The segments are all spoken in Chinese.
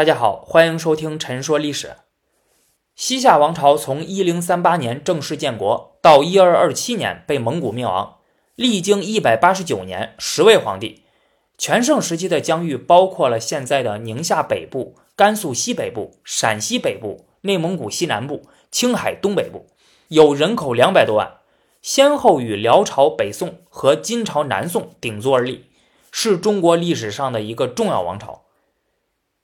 大家好，欢迎收听《陈说历史》。西夏王朝从一零三八年正式建国到一二二七年被蒙古灭亡，历经一百八十九年，十位皇帝。全盛时期的疆域包括了现在的宁夏北部、甘肃西北部、陕西北部、内蒙古西南部、青海东北部，有人口两百多万，先后与辽朝北宋和金朝南宋鼎足而立，是中国历史上的一个重要王朝。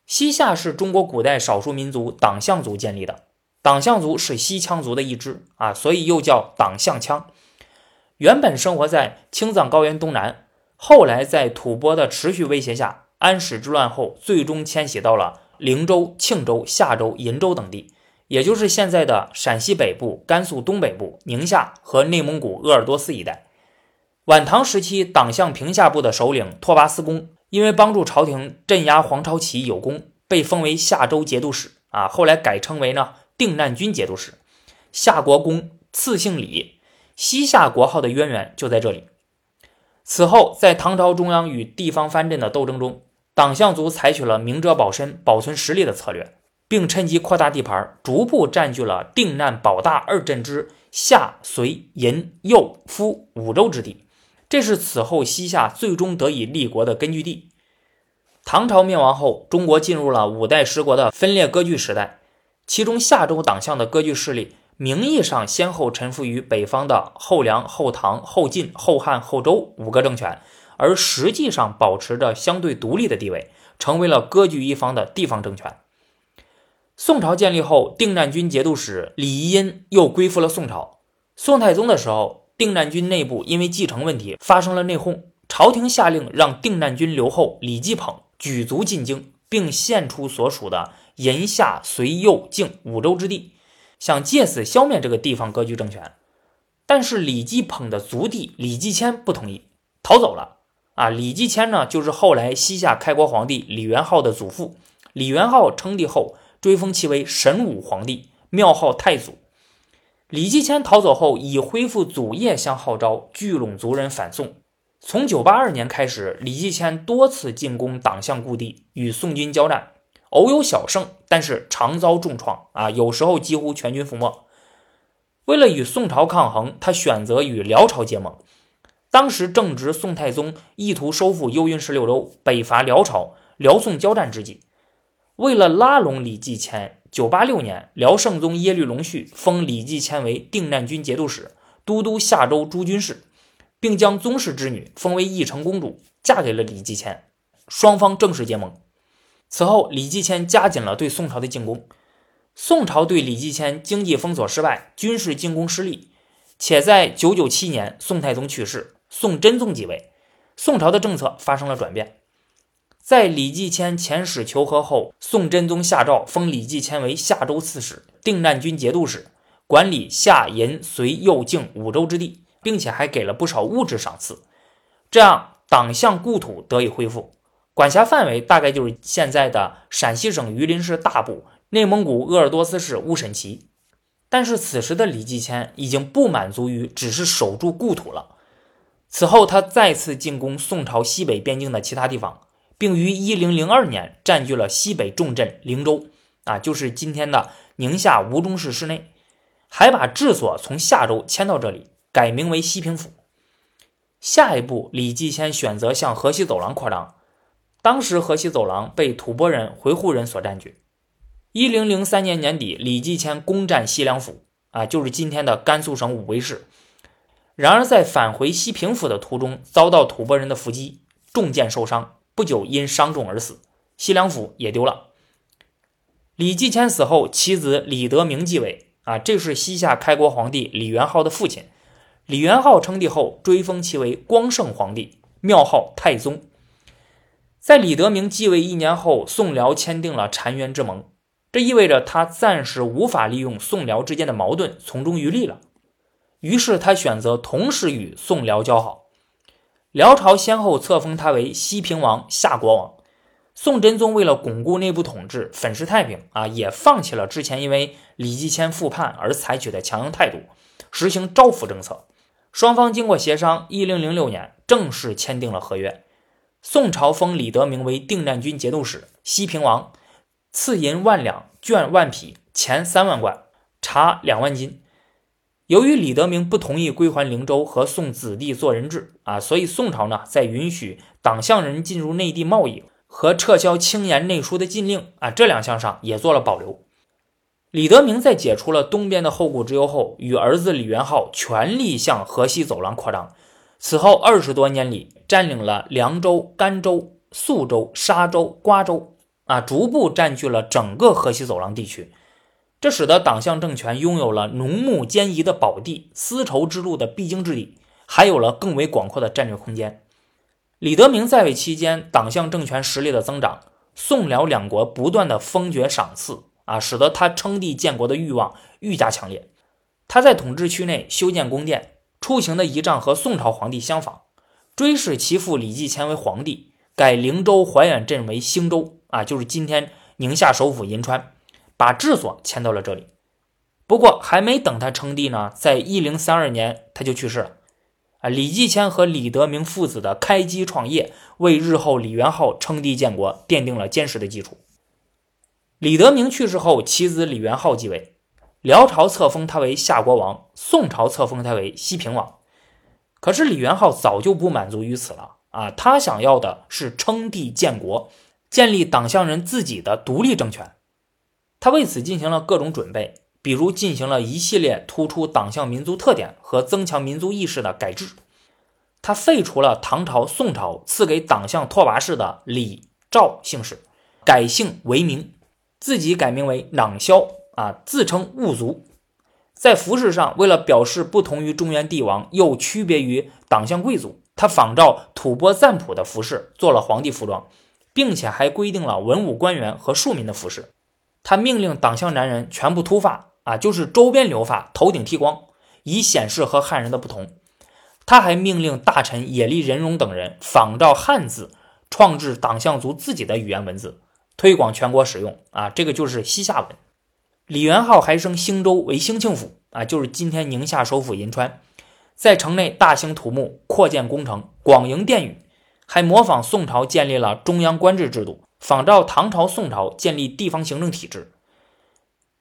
西夏是中国古代少数民族党项族建立的，党项族是西羌族的一支啊，所以又叫党项羌。原本生活在青藏高原东南，后来在吐蕃的持续威胁下，安史之乱后，最终迁徙到了灵州、庆州、夏州、银州等地，也就是现在的陕西北部、甘肃东北部、宁夏和内蒙古鄂尔多斯一带。晚唐时期，党项平夏部的首领拓跋思恭。因为帮助朝廷镇压黄巢起义有功，被封为夏州节度使啊。后来改称为呢定难军节度使。夏国公赐姓李，西夏国号的渊源就在这里。此后，在唐朝中央与地方藩镇的斗争中，党项族采取了明哲保身、保存实力的策略，并趁机扩大地盘，逐步占据了定难、保大二镇之下、隋、银、右、夫五州之地。这是此后西夏最终得以立国的根据地。唐朝灭亡后，中国进入了五代十国的分裂割据时代。其中，夏州党项的割据势力名义上先后臣服于北方的后梁、后唐、后晋、后汉、后周五个政权，而实际上保持着相对独立的地位，成为了割据一方的地方政权。宋朝建立后，定难军节度使李宜殷又归附了宋朝。宋太宗的时候。定难军内部因为继承问题发生了内讧，朝廷下令让定难军留后李继捧举族进京，并献出所属的银夏隋右靖五州之地，想借此消灭这个地方割据政权。但是李继捧的族弟李继迁不同意，逃走了。啊，李继迁呢，就是后来西夏开国皇帝李元昊的祖父。李元昊称帝后，追封其为神武皇帝，庙号太祖。李继迁逃走后，以恢复祖业相号召，聚拢族人反宋。从982年开始，李继迁多次进攻党项故地，与宋军交战，偶有小胜，但是常遭重创啊，有时候几乎全军覆没。为了与宋朝抗衡，他选择与辽朝结盟。当时正值宋太宗意图收复幽云十六州，北伐辽朝，辽宋交战之际。为了拉拢李继迁。九八六年，辽圣宗耶律隆绪封李继迁为定难军节度使、都督夏州诸军事，并将宗室之女封为义成公主，嫁给了李继迁，双方正式结盟。此后，李继迁加紧了对宋朝的进攻。宋朝对李继迁经济封锁失败，军事进攻失利，且在九九七年，宋太宗去世，宋真宗即位，宋朝的政策发生了转变。在李继迁遣使求和后，宋真宗下诏封李继迁为夏州刺史、定难军节度使，管理夏、银、隋、右、靖五州之地，并且还给了不少物质赏赐。这样，党项故土得以恢复，管辖范围大概就是现在的陕西省榆林市大部、内蒙古鄂尔多斯市乌审旗。但是，此时的李继迁已经不满足于只是守住故土了。此后，他再次进攻宋朝西北边境的其他地方。并于一零零二年占据了西北重镇灵州，啊，就是今天的宁夏吴忠市市内，还把治所从夏州迁到这里，改名为西平府。下一步，李继迁选择向河西走廊扩张。当时河西走廊被吐蕃人、回鹘人所占据。一零零三年年底，李继迁攻占西凉府，啊，就是今天的甘肃省武威市。然而，在返回西平府的途中，遭到吐蕃人的伏击，中箭受伤。不久因伤重而死，西凉府也丢了。李继迁死后，其子李德明继位。啊，这是西夏开国皇帝李元昊的父亲。李元昊称帝后，追封其为光圣皇帝，庙号太宗。在李德明继位一年后，宋辽签订了澶渊之盟，这意味着他暂时无法利用宋辽之间的矛盾从中渔利了。于是他选择同时与宋辽交好。辽朝先后册封他为西平王、夏国王。宋真宗为了巩固内部统治、粉饰太平啊，也放弃了之前因为李继迁复叛而采取的强硬态度，实行招抚政策。双方经过协商，一零零六年正式签订了合约。宋朝封李德明为定难军节度使、西平王，赐银万两，绢万匹，钱三万贯，茶两万斤。由于李德明不同意归还灵州和送子弟做人质啊，所以宋朝呢在允许党项人进入内地贸易和撤销轻言内书的禁令啊这两项上也做了保留。李德明在解除了东边的后顾之忧后，与儿子李元昊全力向河西走廊扩张。此后二十多年里，占领了凉州、甘州、肃州、沙州、瓜州啊，逐步占据了整个河西走廊地区。这使得党项政权拥有了农牧兼宜的宝地、丝绸之路的必经之地，还有了更为广阔的战略空间。李德明在位期间，党项政权实力的增长，宋辽两国不断的封爵赏赐啊，使得他称帝建国的欲望愈加强烈。他在统治区内修建宫殿，出行的仪仗和宋朝皇帝相仿，追谥其父李继迁为皇帝，改灵州怀远镇为兴州啊，就是今天宁夏首府银川。把治所迁到了这里，不过还没等他称帝呢，在一零三二年他就去世了。啊，李继迁和李德明父子的开基创业，为日后李元昊称帝建国奠定了坚实的基础。李德明去世后，其子李元昊继位，辽朝册封他为夏国王，宋朝册封他为西平王。可是李元昊早就不满足于此了啊，他想要的是称帝建国，建立党项人自己的独立政权。他为此进行了各种准备，比如进行了一系列突出党项民族特点和增强民族意识的改制。他废除了唐朝、宋朝赐给党项拓跋氏的李、赵姓氏，改姓为名，自己改名为囊萧啊，自称兀族。在服饰上，为了表示不同于中原帝王，又区别于党项贵族，他仿照吐蕃赞普的服饰做了皇帝服装，并且还规定了文武官员和庶民的服饰。他命令党项男人全部秃发啊，就是周边留发，头顶剃光，以显示和汉人的不同。他还命令大臣野利仁荣等人仿照汉字，创制党项族自己的语言文字，推广全国使用啊。这个就是西夏文。李元昊还升兴州为兴庆府啊，就是今天宁夏首府银川，在城内大兴土木，扩建工程，广营殿宇，还模仿宋朝建立了中央官制制度。仿照唐朝、宋朝建立地方行政体制，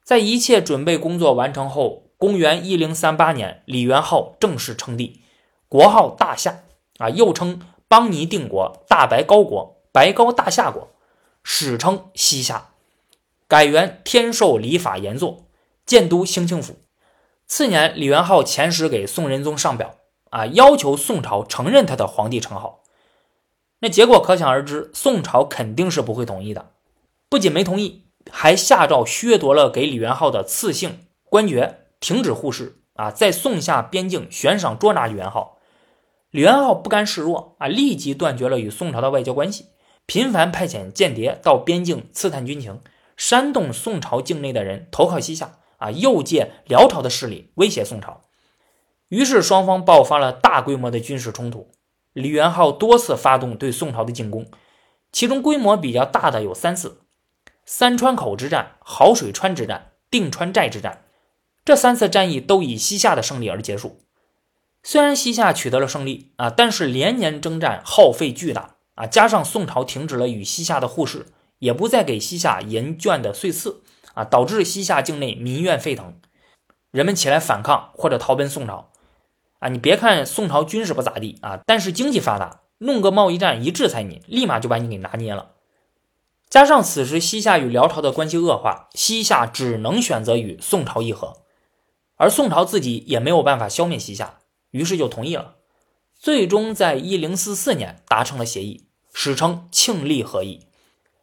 在一切准备工作完成后，公元一零三八年，李元昊正式称帝，国号大夏，啊，又称邦尼定国、大白高国、白高大夏国，史称西夏，改元天授礼法严作，建都兴庆府。次年，李元昊遣使给宋仁宗上表，啊，要求宋朝承认他的皇帝称号。那结果可想而知，宋朝肯定是不会同意的。不仅没同意，还下诏削夺了给李元昊的赐姓、官爵，停止互市啊，在宋夏边境悬赏捉拿李元昊。李元昊不甘示弱啊，立即断绝了与宋朝的外交关系，频繁派遣间谍到边境刺探军情，煽动宋朝境内的人投靠西夏啊，诱借辽朝的势力威胁宋朝。于是双方爆发了大规模的军事冲突。李元昊多次发动对宋朝的进攻，其中规模比较大的有三次：三川口之战、好水川之战、定川寨之战。这三次战役都以西夏的胜利而结束。虽然西夏取得了胜利啊，但是连年征战耗费巨大啊，加上宋朝停止了与西夏的互市，也不再给西夏银绢的岁赐啊，导致西夏境内民怨沸腾，人们起来反抗或者逃奔宋朝。啊，你别看宋朝军事不咋地啊，但是经济发达，弄个贸易战一制裁你，立马就把你给拿捏了。加上此时西夏与辽朝的关系恶化，西夏只能选择与宋朝议和，而宋朝自己也没有办法消灭西夏，于是就同意了。最终在一零四四年达成了协议，史称庆历和议。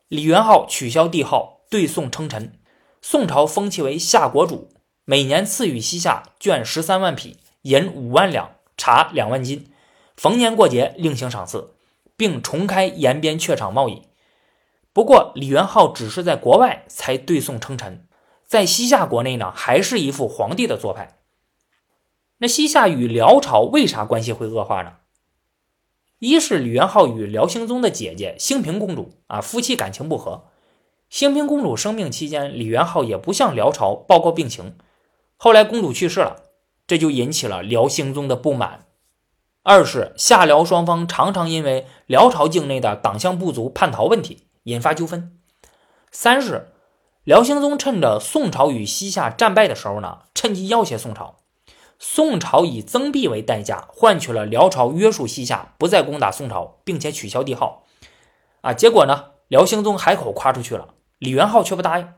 李元昊取消帝号，对宋称臣，宋朝封其为夏国主，每年赐予西夏绢十三万匹。银五万两，茶两万斤，逢年过节另行赏赐，并重开延边榷场贸易。不过，李元昊只是在国外才对宋称臣，在西夏国内呢，还是一副皇帝的做派。那西夏与辽朝为啥关系会恶化呢？一是李元昊与辽兴宗的姐姐兴平公主啊，夫妻感情不和。兴平公主生病期间，李元昊也不向辽朝报告病情。后来公主去世了。这就引起了辽兴宗的不满。二是夏辽双方常常因为辽朝境内的党项部族叛逃问题引发纠纷。三是辽兴宗趁着宋朝与西夏战败的时候呢，趁机要挟宋朝。宋朝以增币为代价，换取了辽朝约束西夏，不再攻打宋朝，并且取消帝号。啊，结果呢，辽兴宗海口夸出去了，李元昊却不答应，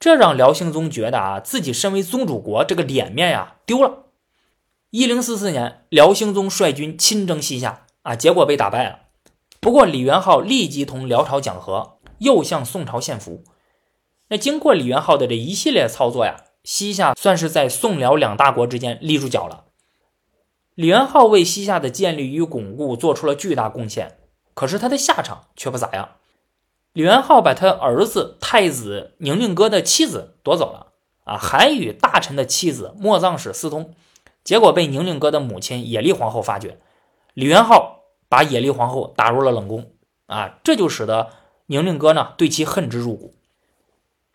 这让辽兴宗觉得啊，自己身为宗主国，这个脸面呀丢了。一零四四年，辽兴宗率军亲征西夏，啊，结果被打败了。不过李元昊立即同辽朝讲和，又向宋朝献俘。那经过李元昊的这一系列操作呀。西夏算是在宋辽两大国之间立住脚了。李元昊为西夏的建立与巩固做出了巨大贡献，可是他的下场却不咋样。李元昊把他儿子太子宁宁哥的妻子夺走了，啊，还与大臣的妻子莫藏使私通，结果被宁宁哥的母亲野丽皇后发觉。李元昊把野丽皇后打入了冷宫，啊，这就使得宁宁哥呢对其恨之入骨。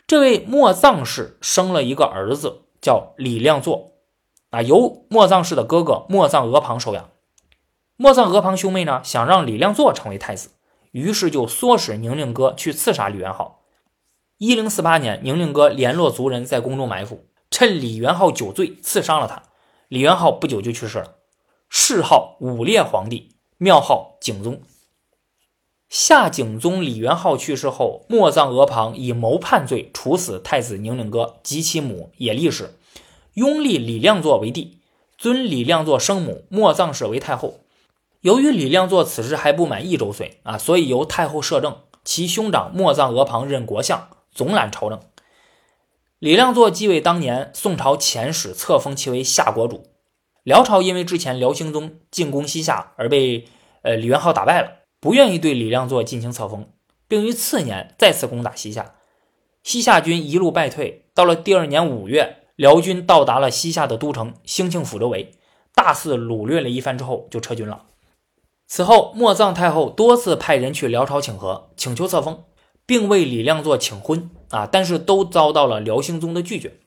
这位莫藏氏生了一个儿子，叫李亮作，啊，由莫藏氏的哥哥莫藏额庞收养。莫藏额庞兄妹呢，想让李亮作成为太子，于是就唆使宁令哥去刺杀李元昊。一零四八年，宁令哥联络族人在宫中埋伏，趁李元昊酒醉，刺伤了他。李元昊不久就去世了，谥号武烈皇帝，庙号景宗。夏景宗李元昊去世后，莫藏额庞以谋叛罪处死太子宁令哥及其母野丽氏，拥立李亮作为帝，尊李亮作生母莫藏氏为太后。由于李亮作此时还不满一周岁啊，所以由太后摄政，其兄长莫藏额庞任国相，总揽朝政。李亮作继位当年，宋朝遣使册封其为夏国主。辽朝因为之前辽兴宗进攻西夏而被呃李元昊打败了。不愿意对李亮作进行册封，并于次年再次攻打西夏，西夏军一路败退。到了第二年五月，辽军到达了西夏的都城兴庆府周围，大肆掳掠了一番之后就撤军了。此后，莫藏太后多次派人去辽朝请和，请求册封，并为李亮作请婚啊，但是都遭到了辽兴宗的拒绝。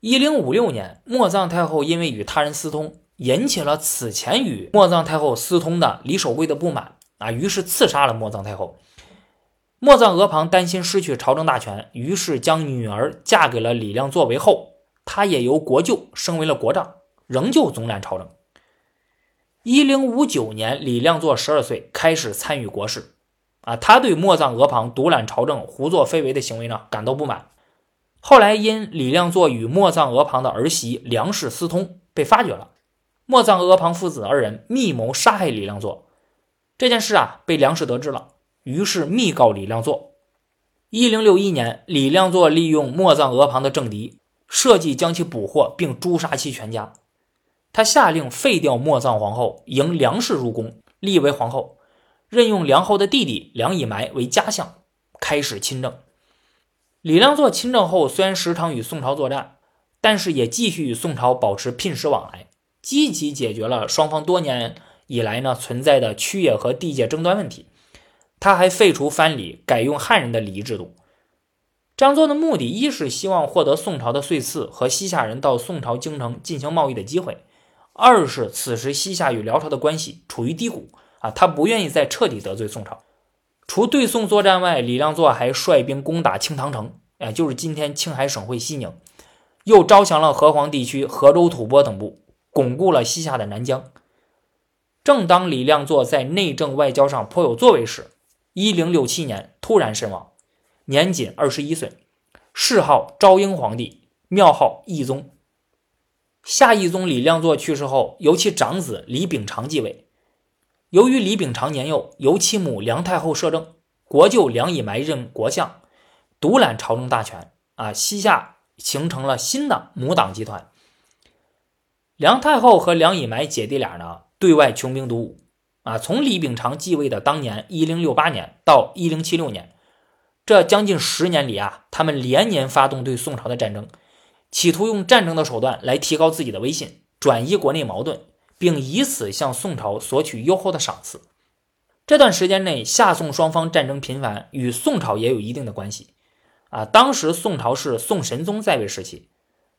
一零五六年，莫藏太后因为与他人私通，引起了此前与莫藏太后私通的李守贵的不满。啊，于是刺杀了莫藏太后。莫藏额庞担心失去朝政大权，于是将女儿嫁给了李亮作为后，他也由国舅升为了国丈，仍旧总揽朝政。一零五九年，李亮作十二岁，开始参与国事。啊，他对莫藏额庞独揽朝政、胡作非为的行为呢感到不满。后来因李亮作与莫藏额庞的儿媳梁氏私通，被发觉了。莫藏额庞父子二人密谋杀害李亮作。这件事啊，被梁氏得知了，于是密告李亮作。一零六一年，李亮作利用莫藏额庞的政敌，设计将其捕获，并诛杀其全家。他下令废掉莫藏皇后，迎梁氏入宫，立为皇后，任用梁后的弟弟梁以埋为家相，开始亲政。李亮作亲政后，虽然时常与宋朝作战，但是也继续与宋朝保持聘使往来，积极解决了双方多年。以来呢，存在的区野和地界争端问题，他还废除藩礼，改用汉人的礼仪制度。这样做的目的，一是希望获得宋朝的岁赐和西夏人到宋朝京城进行贸易的机会；二是此时西夏与辽朝的关系处于低谷啊，他不愿意再彻底得罪宋朝。除对宋作战外，李亮作还率兵攻打青塘城，哎，就是今天青海省会西宁，又招降了河湟地区河州吐蕃等部，巩固了西夏的南疆。正当李亮作在内政外交上颇有作为时，一零六七年突然身亡，年仅二十一岁，谥号昭英皇帝，庙号义宗。夏义宗李亮作去世后，由其长子李秉常继位。由于李秉常年幼，由其母梁太后摄政，国舅梁以埋任国相，独揽朝政大权。啊，西夏形成了新的母党集团。梁太后和梁以埋姐弟俩呢？对外穷兵黩武，啊，从李秉常继位的当年一零六八年到一零七六年，这将近十年里啊，他们连年发动对宋朝的战争，企图用战争的手段来提高自己的威信，转移国内矛盾，并以此向宋朝索取优厚的赏赐。这段时间内，夏宋双方战争频繁，与宋朝也有一定的关系。啊，当时宋朝是宋神宗在位时期。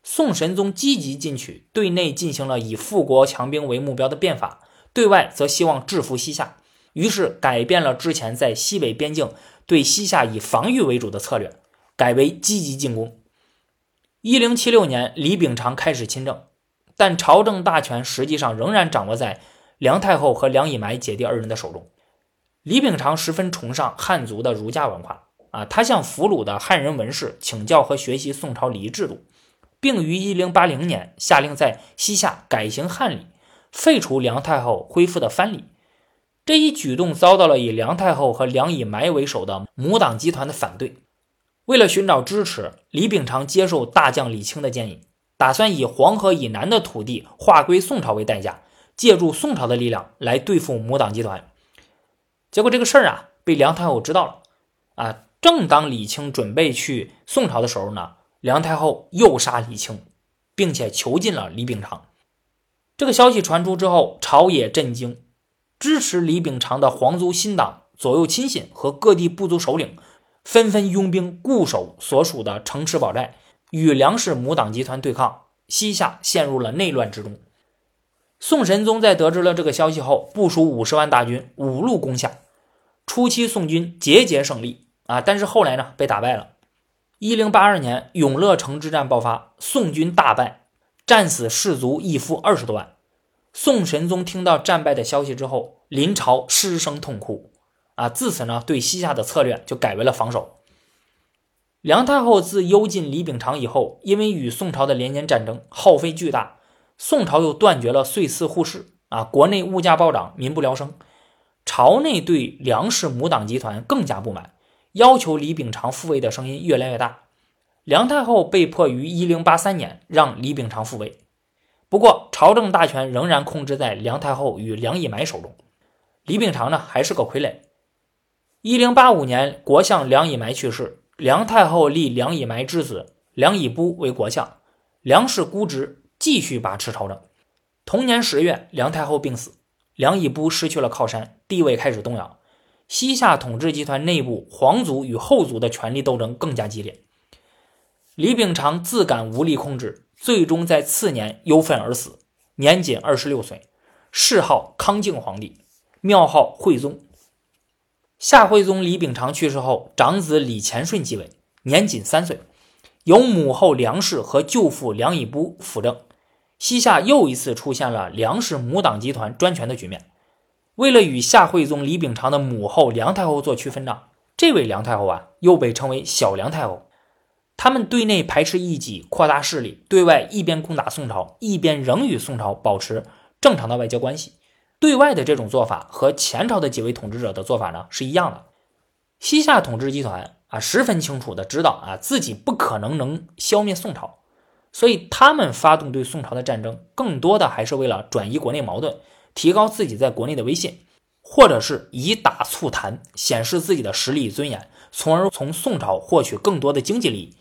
宋神宗积极进取，对内进行了以富国强兵为目标的变法，对外则希望制服西夏。于是改变了之前在西北边境对西夏以防御为主的策略，改为积极进攻。一零七六年，李秉常开始亲政，但朝政大权实际上仍然掌握在梁太后和梁以埋姐弟二人的手中。李秉常十分崇尚汉族的儒家文化啊，他向俘虏的汉人文士请教和学习宋朝礼仪制度，并于一零八零年下令在西夏改行汉礼，废除梁太后恢复的藩礼。这一举动遭到了以梁太后和梁以埋为首的母党集团的反对。为了寻找支持，李秉常接受大将李清的建议，打算以黄河以南的土地划归宋朝为代价，借助宋朝的力量来对付母党集团。结果这个事儿啊，被梁太后知道了。啊，正当李清准备去宋朝的时候呢，梁太后诱杀李清，并且囚禁了李秉常。这个消息传出之后，朝野震惊。支持李秉常的皇族新党、左右亲信和各地部族首领，纷纷拥兵固守所属的城池堡寨，与梁氏母党集团对抗。西夏陷入了内乱之中。宋神宗在得知了这个消息后，部署五十万大军，五路攻下。初期宋军节节胜利啊，但是后来呢，被打败了。一零八二年，永乐城之战爆发，宋军大败，战死士卒一夫二十多万。宋神宗听到战败的消息之后，临朝失声痛哭，啊，自此呢，对西夏的策略就改为了防守。梁太后自幽禁李秉常以后，因为与宋朝的连年战争耗费巨大，宋朝又断绝了岁赐互市，啊，国内物价暴涨，民不聊生，朝内对梁氏母党集团更加不满，要求李秉常复位的声音越来越大。梁太后被迫于一零八三年让李秉常复位。不过，朝政大权仍然控制在梁太后与梁以埋手中。李秉常呢，还是个傀儡。一零八五年，国相梁以埋去世，梁太后立梁以埋之子梁以布为国相，梁氏姑侄继续把持朝政。同年十月，梁太后病死，梁以布失去了靠山，地位开始动摇。西夏统治集团内部皇族与后族的权力斗争更加激烈。李秉常自感无力控制。最终在次年忧愤而死，年仅二十六岁，谥号康靖皇帝，庙号惠宗。夏惠宗李秉常去世后，长子李乾顺继位，年仅三岁，由母后梁氏和舅父梁以布辅政。西夏又一次出现了梁氏母党集团专权的局面。为了与夏惠宗李秉常的母后梁太后做区分账，这位梁太后啊，又被称为小梁太后。他们对内排斥异己，扩大势力；对外一边攻打宋朝，一边仍与宋朝保持正常的外交关系。对外的这种做法和前朝的几位统治者的做法呢是一样的。西夏统治集团啊，十分清楚的知道啊，自己不可能能消灭宋朝，所以他们发动对宋朝的战争，更多的还是为了转移国内矛盾，提高自己在国内的威信，或者是以打促谈，显示自己的实力与尊严，从而从宋朝获取更多的经济利益。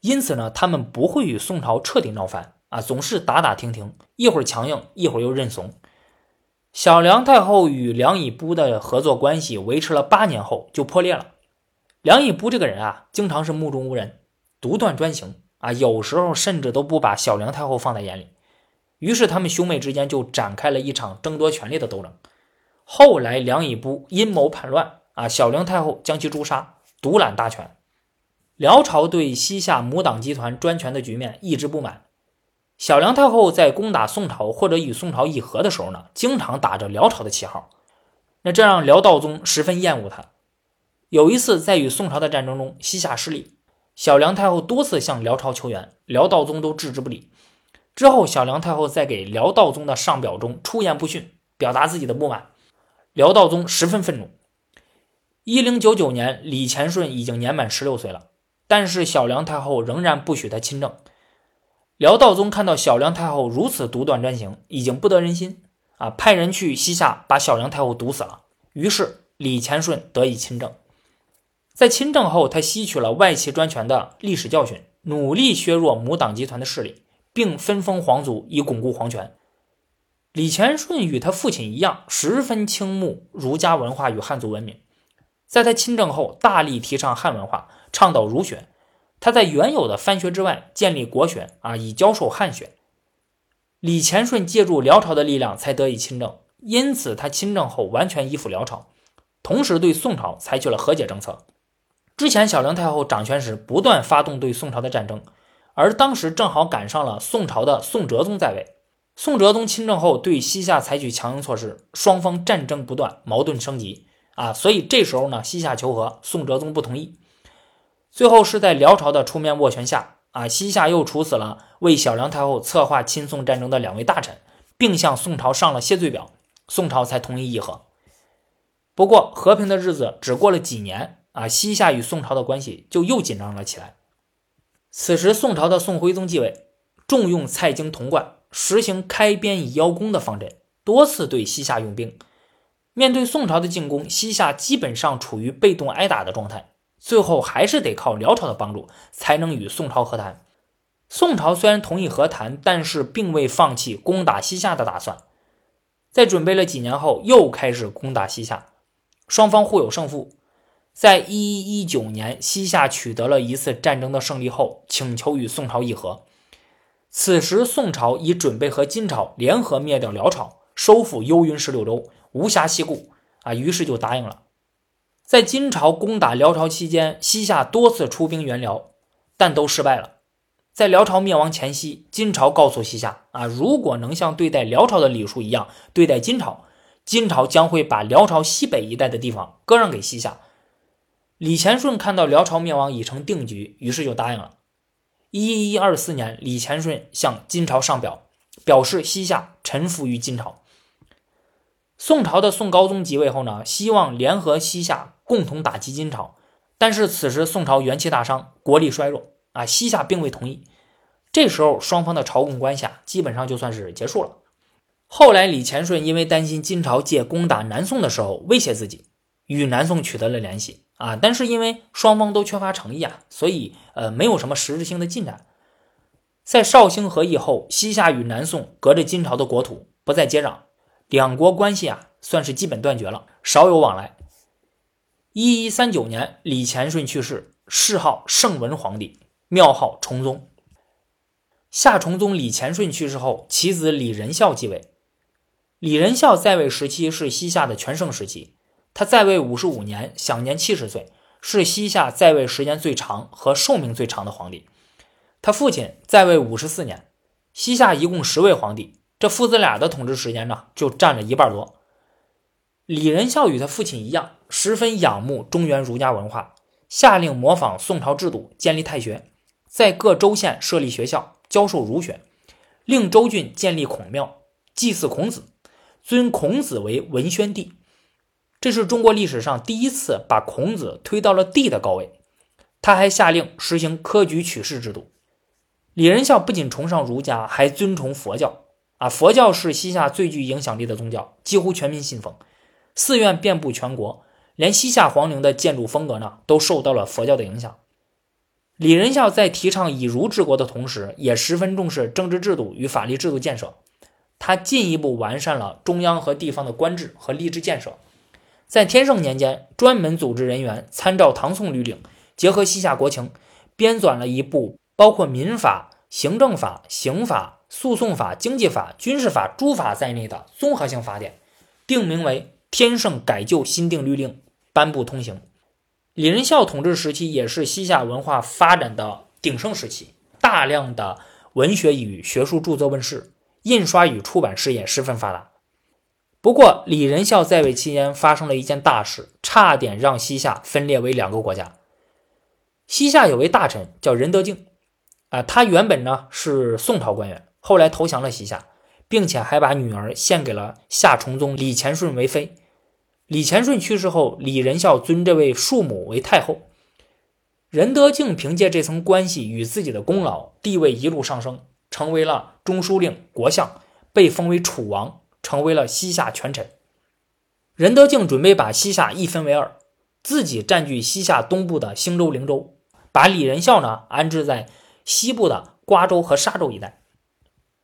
因此呢，他们不会与宋朝彻底闹翻啊，总是打打停停，一会儿强硬，一会儿又认怂。小梁太后与梁以布的合作关系维持了八年后就破裂了。梁以布这个人啊，经常是目中无人，独断专行啊，有时候甚至都不把小梁太后放在眼里。于是他们兄妹之间就展开了一场争夺权力的斗争。后来梁以布阴谋叛乱啊，小梁太后将其诛杀，独揽大权。辽朝对西夏母党集团专权的局面一直不满。小梁太后在攻打宋朝或者与宋朝议和的时候呢，经常打着辽朝的旗号，那这让辽道宗十分厌恶他。有一次在与宋朝的战争中，西夏失利，小梁太后多次向辽朝求援，辽道宗都置之不理。之后，小梁太后在给辽道宗的上表中出言不逊，表达自己的不满，辽道宗十分愤怒。一零九九年，李乾顺已经年满十六岁了。但是小梁太后仍然不许他亲政。辽道宗看到小梁太后如此独断专行，已经不得人心啊，派人去西夏把小梁太后毒死了。于是李乾顺得以亲政。在亲政后，他吸取了外戚专权的历史教训，努力削弱母党集团的势力，并分封皇族以巩固皇权。李乾顺与他父亲一样，十分倾慕儒家文化与汉族文明。在他亲政后，大力提倡汉文化。倡导儒学，他在原有的藩学之外建立国学啊，以教授汉学。李乾顺借助辽朝的力量才得以亲政，因此他亲政后完全依附辽朝，同时对宋朝采取了和解政策。之前小梁太后掌权时，不断发动对宋朝的战争，而当时正好赶上了宋朝的宋哲宗在位。宋哲宗亲政后，对西夏采取强硬措施，双方战争不断，矛盾升级啊。所以这时候呢，西夏求和，宋哲宗不同意。最后是在辽朝的出面斡旋下啊，西夏又处死了为小梁太后策划亲宋战争的两位大臣，并向宋朝上了谢罪表，宋朝才同意议和。不过和平的日子只过了几年。啊，西夏与宋朝的关系就又紧张了起来。此时，宋朝的宋徽宗继位，重用蔡京童贯，实行开边以邀功的方针，多次对西夏用兵。面对宋朝的进攻，西夏基本上处于被动挨打的状态，最后还是得靠辽朝的帮助，才能与宋朝和谈。宋朝虽然同意和谈，但是并未放弃攻打西夏的打算。在准备了几年后，又开始攻打西夏，双方互有胜负。在一一一九年，西夏取得了一次战争的胜利后，请求与宋朝议和。此时，宋朝已准备和金朝联合灭掉辽朝，收复幽云十六州，无暇西顾啊，于是就答应了。在金朝攻打辽朝期间，西夏多次出兵援辽，但都失败了。在辽朝灭亡前夕，金朝告诉西夏啊，如果能像对待辽朝的礼数一样对待金朝，金朝将会把辽朝西北一带的地方割让给西夏。李乾顺看到辽朝灭亡已成定局，于是就答应了。一一二四年，李乾顺向金朝上表，表示西夏臣服于金朝。宋朝的宋高宗即位后呢，希望联合西夏共同打击金朝，但是此时宋朝元气大伤，国力衰弱啊，西夏并未同意。这时候双方的朝贡关系啊，基本上就算是结束了。后来李乾顺因为担心金朝借攻打南宋的时候威胁自己，与南宋取得了联系。啊，但是因为双方都缺乏诚意啊，所以呃没有什么实质性的进展。在绍兴和议后，西夏与南宋隔着金朝的国土不再接壤，两国关系啊算是基本断绝了，少有往来。一一三九年，李乾顺去世，谥号圣文皇帝，庙号崇宗。夏崇宗李乾顺去世后，其子李仁孝继位。李仁孝在位时期是西夏的全盛时期。他在位五十五年，享年七十岁，是西夏在位时间最长和寿命最长的皇帝。他父亲在位五十四年，西夏一共十位皇帝，这父子俩的统治时间呢，就占了一半多。李仁孝与他父亲一样，十分仰慕中原儒家文化，下令模仿宋朝制度，建立太学，在各州县设立学校，教授儒学，令州郡建立孔庙，祭祀孔子，尊孔子为文宣帝。这是中国历史上第一次把孔子推到了帝的高位。他还下令实行科举取士制度。李仁孝不仅崇尚儒家，还尊崇佛教。啊，佛教是西夏最具影响力的宗教，几乎全民信奉，寺院遍布全国，连西夏皇陵的建筑风格呢，都受到了佛教的影响。李仁孝在提倡以儒治国的同时，也十分重视政治制度与法律制度建设。他进一步完善了中央和地方的官制和吏治建设。在天圣年间，专门组织人员参照唐宋律令，结合西夏国情，编纂了一部包括民法、行政法、刑法、诉讼法、经济法、军事法诸法在内的综合性法典，定名为《天圣改旧新定律令》，颁布通行。李仁孝统治时期也是西夏文化发展的鼎盛时期，大量的文学与学术著作问世，印刷与出版事业十分发达。不过，李仁孝在位期间发生了一件大事，差点让西夏分裂为两个国家。西夏有位大臣叫仁德敬，啊，他原本呢是宋朝官员，后来投降了西夏，并且还把女儿献给了夏崇宗李乾顺为妃。李乾顺去世后，李仁孝尊这位庶母为太后。仁德敬凭借这层关系与自己的功劳，地位一路上升，成为了中书令、国相，被封为楚王。成为了西夏权臣。仁德敬准备把西夏一分为二，自己占据西夏东部的兴州、灵州，把李仁孝呢安置在西部的瓜州和沙州一带。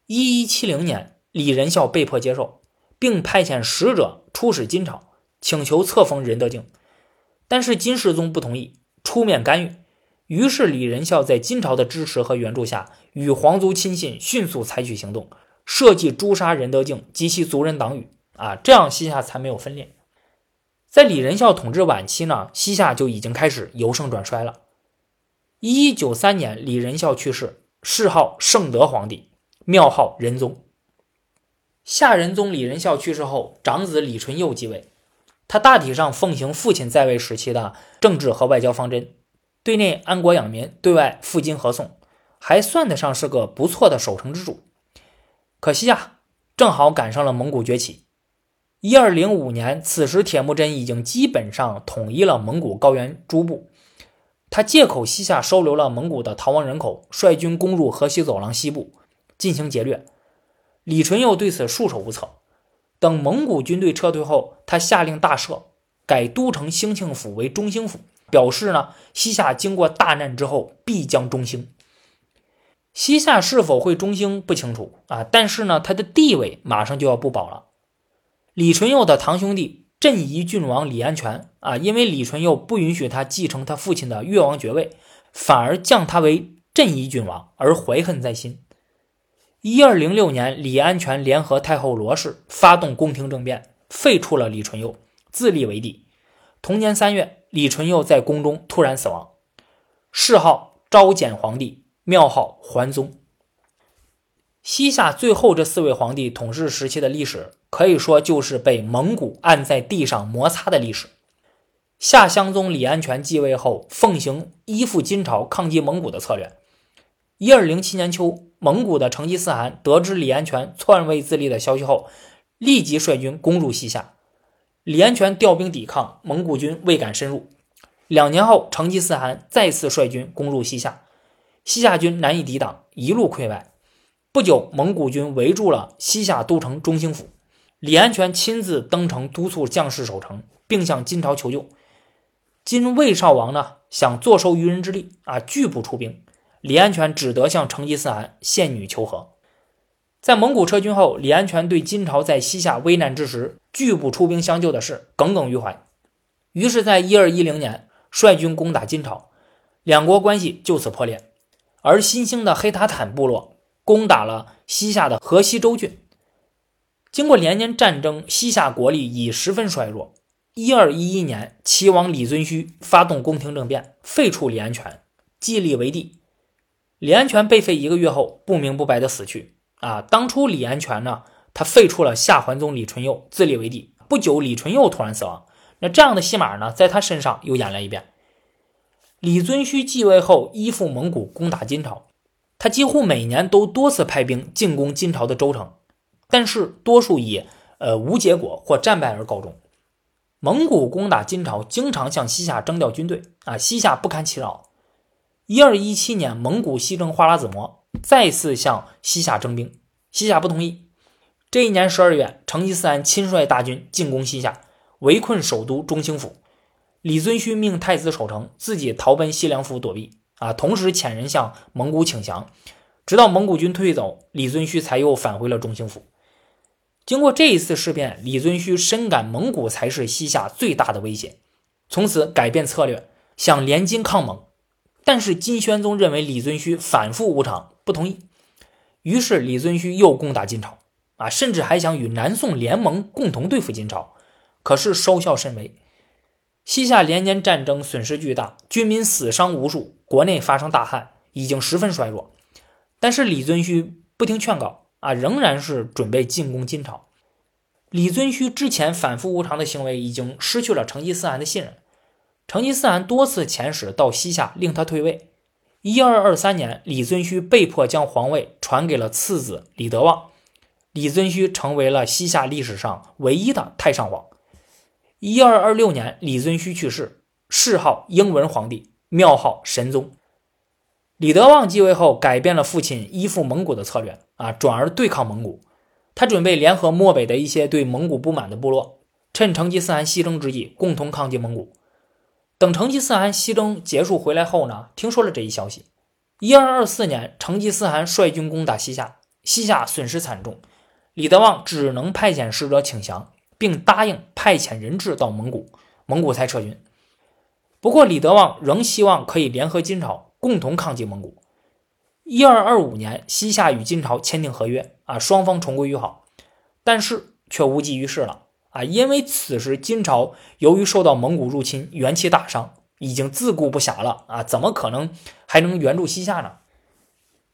一一七零年，李仁孝被迫接受，并派遣使者出使金朝，请求册封仁德敬，但是金世宗不同意，出面干预。于是李仁孝在金朝的支持和援助下，与皇族亲信迅速采取行动。设计诛杀仁德敬及其族人党羽啊，这样西夏才没有分裂。在李仁孝统治晚期呢，西夏就已经开始由盛转衰了。一一九三年，李仁孝去世，谥号圣德皇帝，庙号仁宗。夏仁宗李仁孝去世后，长子李纯佑继位，他大体上奉行父亲在位时期的政治和外交方针，对内安国养民，对外赴金和宋，还算得上是个不错的守成之主。可惜啊，正好赶上了蒙古崛起。一二零五年，此时铁木真已经基本上统一了蒙古高原诸部。他借口西夏收留了蒙古的逃亡人口，率军攻入河西走廊西部进行劫掠。李纯佑对此束手无策。等蒙古军队撤退后，他下令大赦，改都城兴庆府为中兴府，表示呢西夏经过大难之后必将中兴。西夏是否会中兴不清楚啊，但是呢他的地位马上就要不保了。李纯佑的堂兄弟镇夷郡王李安全啊，因为李纯佑不允许他继承他父亲的越王爵位，反而降他为镇夷郡王，而怀恨在心。一二零六年，李安全联合太后罗氏发动宫廷政变，废黜了李纯佑，自立为帝。同年三月，李纯佑在宫中突然死亡，谥号昭简皇帝，庙号桓宗。西夏最后这四位皇帝统治时期的历史，可以说就是被蒙古按在地上摩擦的历史。夏襄宗李安全继位后，奉行依附金朝、抗击蒙古的策略。一二零七年秋，蒙古的成吉思汗得知李安全篡位自立的消息后，立即率军攻入西夏。李安全调兵抵抗，蒙古军未敢深入。两年后，成吉思汗再次率军攻入西夏，西夏军难以抵挡，一路溃败。不久，蒙古军围住了西夏都城中兴府，李安全亲自登城督促将士守城，并向金朝求救。金魏少王呢，想坐收渔人之利啊，拒不出兵。李安全只得向成吉思汗献女求和。在蒙古撤军后，李安全对金朝在西夏危难之时拒不出兵相救的事耿耿于怀，于是，在一二一零年率军攻打金朝，两国关系就此破裂。而新兴的黑塔坦部落。攻打了西夏的河西州郡，经过连年战争，西夏国力已十分衰弱。一二一一年，齐王李遵顼发动宫廷政变，废黜李安全，继立为帝。李安全被废一个月后，不明不白的死去。啊，当初李安全呢，他废黜了夏桓宗李纯佑，自立为帝。不久，李纯佑突然死亡，那这样的戏码呢，在他身上又演了一遍。李遵顼继位后，依附蒙古攻打金朝。他几乎每年都多次派兵进攻金朝的州城，但是多数以呃无结果或战败而告终。蒙古攻打金朝，经常向西夏征调军队啊，西夏不堪其扰。一二一七年，蒙古西征花剌子模，再次向西夏征兵，西夏不同意。这一年十二月，成吉思汗亲率大军进攻西夏，围困首都中兴府。李遵顼命太子守城，自己逃奔西凉府躲避。啊，同时遣人向蒙古请降，直到蒙古军退走，李遵顼才又返回了中兴府。经过这一次事变，李遵顼深感蒙古才是西夏最大的威胁，从此改变策略，想联金抗蒙。但是金宣宗认为李遵顼反复无常，不同意。于是李遵顼又攻打金朝，啊，甚至还想与南宋联盟共同对付金朝，可是收效甚微。西夏连年战争损失巨大，军民死伤无数，国内发生大旱，已经十分衰弱。但是李遵顼不听劝告啊，仍然是准备进攻金朝。李遵顼之前反复无常的行为，已经失去了成吉思汗的信任。成吉思汗多次遣使到西夏，令他退位。一二二三年，李遵顼被迫将皇位传给了次子李德旺，李遵顼成为了西夏历史上唯一的太上皇。一二二六年，李遵顼去世，谥号英文皇帝，庙号神宗。李德旺继位后，改变了父亲依附蒙古的策略啊，转而对抗蒙古。他准备联合漠北的一些对蒙古不满的部落，趁成吉思汗西征之际，共同抗击蒙古。等成吉思汗西征结束回来后呢，听说了这一消息。一二二四年，成吉思汗率军攻打西夏，西夏损失惨重，李德旺只能派遣使者请降。并答应派遣人质到蒙古，蒙古才撤军。不过李德旺仍希望可以联合金朝，共同抗击蒙古。一二二五年，西夏与金朝签订合约，啊，双方重归于好，但是却无济于事了。啊，因为此时金朝由于受到蒙古入侵，元气大伤，已经自顾不暇了啊，怎么可能还能援助西夏呢？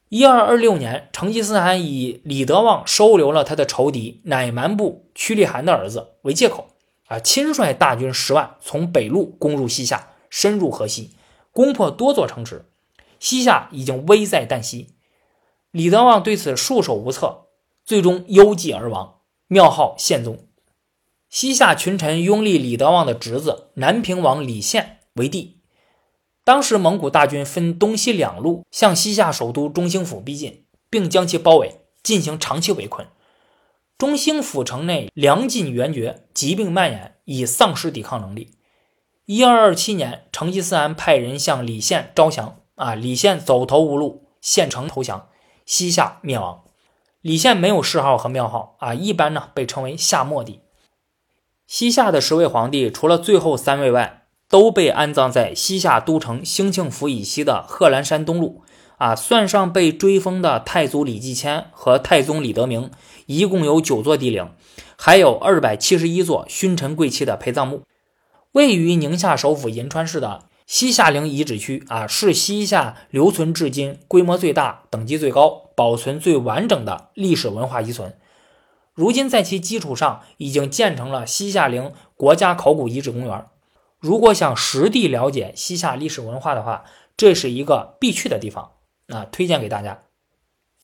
一二二六年，成吉思汗以李德旺收留了他的仇敌乃蛮部屈利汗的儿子为借口，啊，亲率大军十万从北路攻入西夏，深入河西，攻破多座城池，西夏已经危在旦夕。李德旺对此束手无策，最终忧计而亡，庙号宪宗。西夏群臣拥立李德旺的侄子南平王李宪为帝。当时蒙古大军分东西两路向西夏首都中兴府逼近，并将其包围，进行长期围困。中兴府城内粮尽援绝，疾病蔓延，已丧失抵抗能力。一二二七年，成吉思汗派人向李宪招降，啊，李宪走投无路，献城投降，西夏灭亡。李宪没有谥号和庙号，啊，一般呢被称为夏末帝。西夏的十位皇帝，除了最后三位外，都被安葬在西夏都城兴庆府以西的贺兰山东麓，啊，算上被追封的太祖李继迁和太宗李德明，一共有九座帝陵，还有二百七十一座勋臣贵戚的陪葬墓。位于宁夏首府银川市的西夏陵遗址区，啊，是西夏留存至今规模最大、等级最高、保存最完整的历史文化遗存。如今在其基础上，已经建成了西夏陵国家考古遗址公园。如果想实地了解西夏历史文化的话，这是一个必去的地方，啊，推荐给大家。